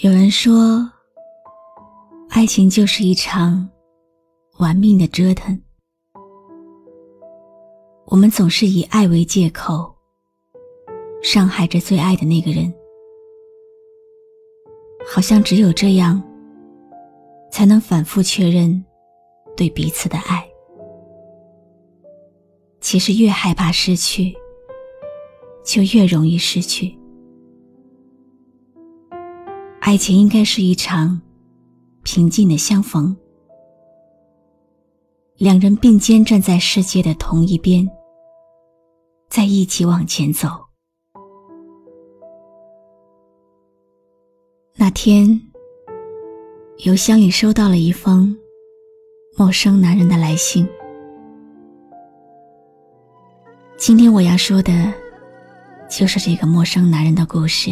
有人说，爱情就是一场玩命的折腾。我们总是以爱为借口，伤害着最爱的那个人，好像只有这样，才能反复确认对彼此的爱。其实，越害怕失去，就越容易失去。爱情应该是一场平静的相逢，两人并肩站在世界的同一边，在一起往前走。那天，邮箱里收到了一封陌生男人的来信。今天我要说的，就是这个陌生男人的故事。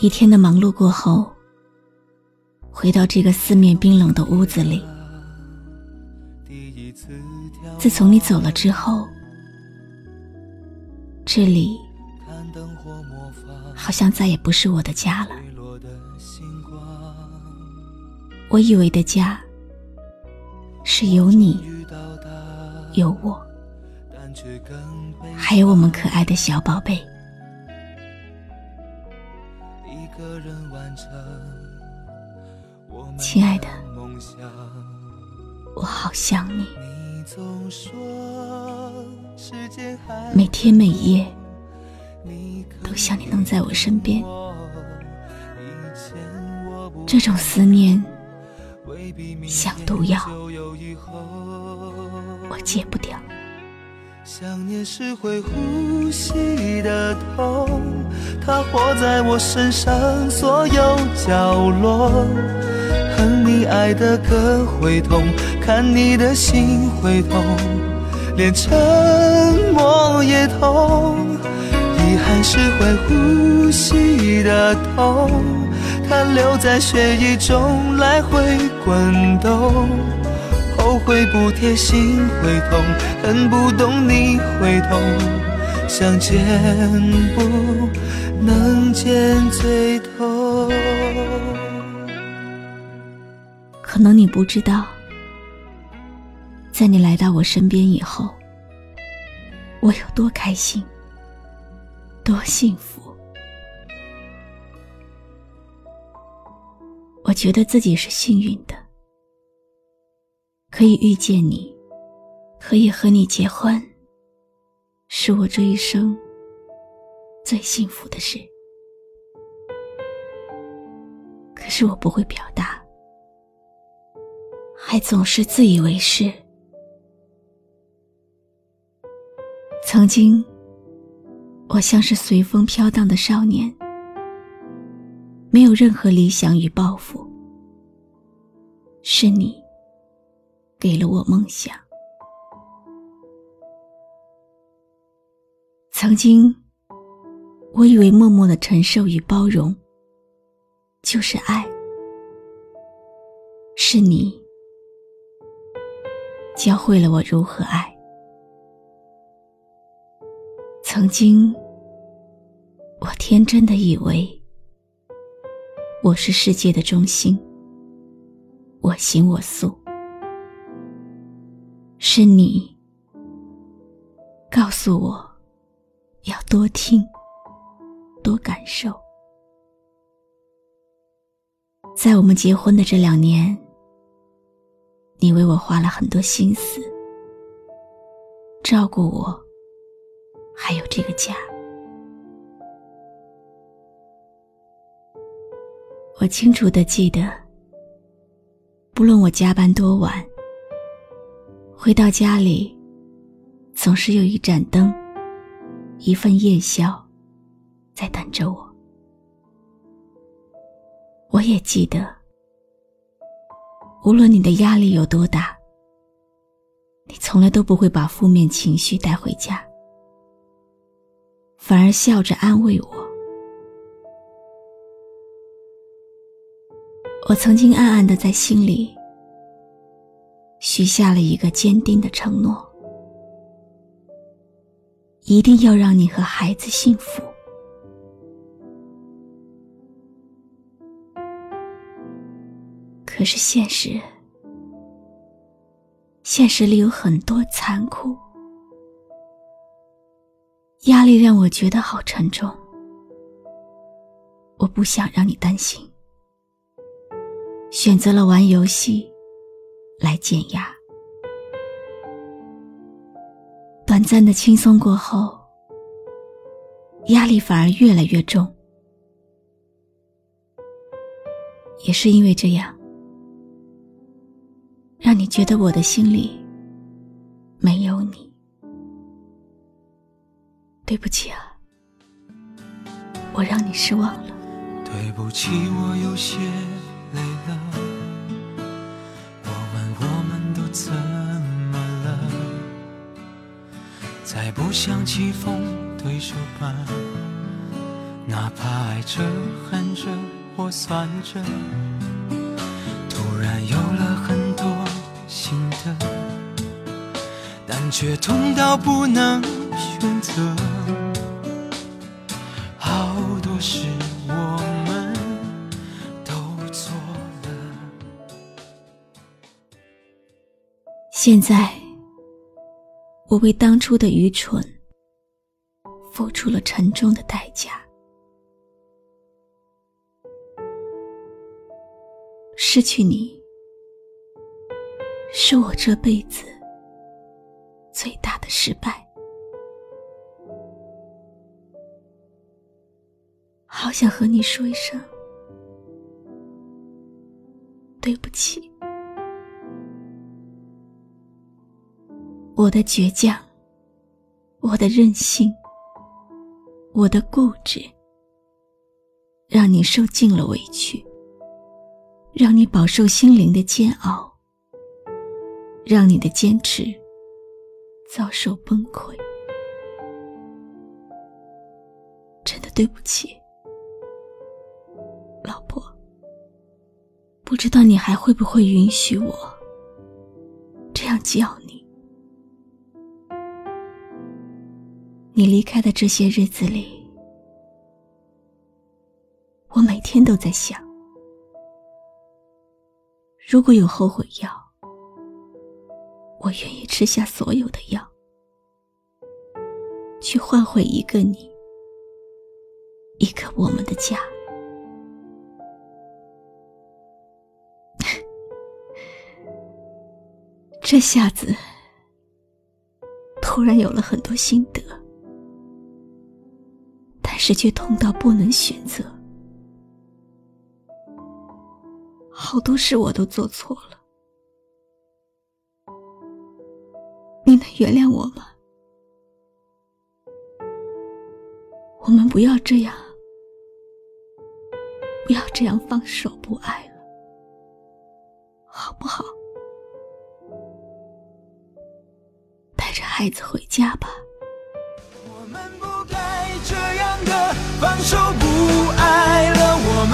一天的忙碌过后，回到这个四面冰冷的屋子里。自从你走了之后，这里好像再也不是我的家了。我以为的家，是有你，有我，还有我们可爱的小宝贝。亲爱的，我好想你，每天每夜都想你能在我身边。这种思念像毒药，我戒不掉。想念是会呼吸的痛，它活在我身上所有角落。恨你爱的歌会痛，看你的心会痛，连沉默也痛。遗憾是会呼吸的痛，它留在血液中来回滚动。后悔不贴心会痛，恨不懂你会痛，想见不能见最痛。可能你不知道，在你来到我身边以后，我有多开心，多幸福。我觉得自己是幸运的。可以遇见你，可以和你结婚，是我这一生最幸福的事。可是我不会表达，还总是自以为是。曾经，我像是随风飘荡的少年，没有任何理想与抱负。是你。给了我梦想。曾经，我以为默默的承受与包容就是爱。是你教会了我如何爱。曾经，我天真的以为我是世界的中心，我行我素。是你告诉我要多听，多感受。在我们结婚的这两年，你为我花了很多心思，照顾我，还有这个家。我清楚的记得，不论我加班多晚。回到家里，总是有一盏灯，一份夜宵，在等着我。我也记得，无论你的压力有多大，你从来都不会把负面情绪带回家，反而笑着安慰我。我曾经暗暗的在心里。许下了一个坚定的承诺：一定要让你和孩子幸福。可是现实，现实里有很多残酷，压力让我觉得好沉重。我不想让你担心，选择了玩游戏来减压。暂的轻松过后，压力反而越来越重。也是因为这样。让你觉得我的心里没有你，对不起啊，我让你失望了。对不起，我有些累了。我问我们都曾再不想棋逢对手吧，哪怕爱着、恨着或算着，突然有了很。却痛到不能选择，好多事我们都错了。现在，我为当初的愚蠢付出了沉重的代价，失去你，是我这辈子。最大的失败，好想和你说一声对不起。我的倔强，我的任性，我的固执，让你受尽了委屈，让你饱受心灵的煎熬，让你的坚持。遭受崩溃，真的对不起，老婆。不知道你还会不会允许我这样叫你？你离开的这些日子里，我每天都在想，如果有后悔药。我愿意吃下所有的药，去换回一个你，一个我们的家。这下子，突然有了很多心得，但是却痛到不能选择，好多事我都做错了。你能原谅我吗？我们不要这样，不要这样放手不爱了，好不好？带着孩子回家吧。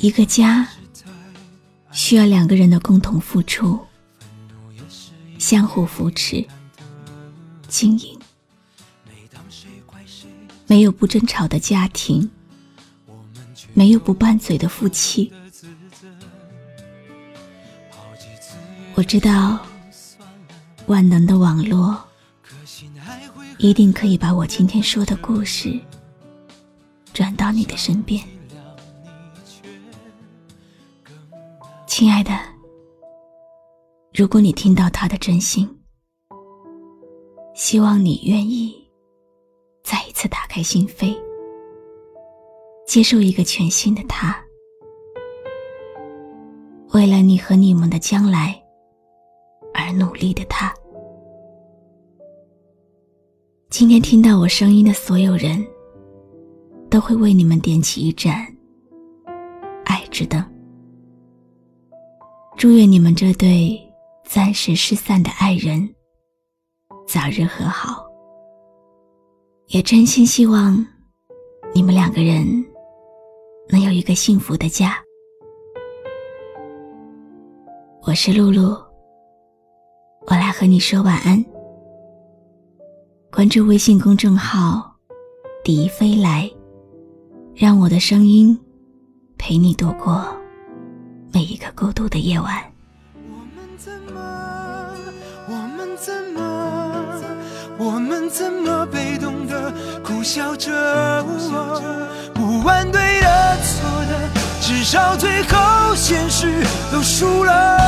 一个家需要两个人的共同付出。相互扶持，经营。没有不争吵的家庭，没有不拌嘴的夫妻。我知道，万能的网络一定可以把我今天说的故事转到你的身边，亲爱的。如果你听到他的真心，希望你愿意再一次打开心扉，接受一个全新的他。为了你和你们的将来而努力的他。今天听到我声音的所有人，都会为你们点起一盏爱之灯。祝愿你们这对暂时失散的爱人早日和好，也真心希望你们两个人能有一个幸福的家。我是露露，我来和你说晚安。关注微信公众号“笛飞来”，让我的声音陪你度过每一个孤独的夜晚。我们怎么？我们怎么？我们怎么被动的苦笑着？不管对的错的，至少最后现实都输了。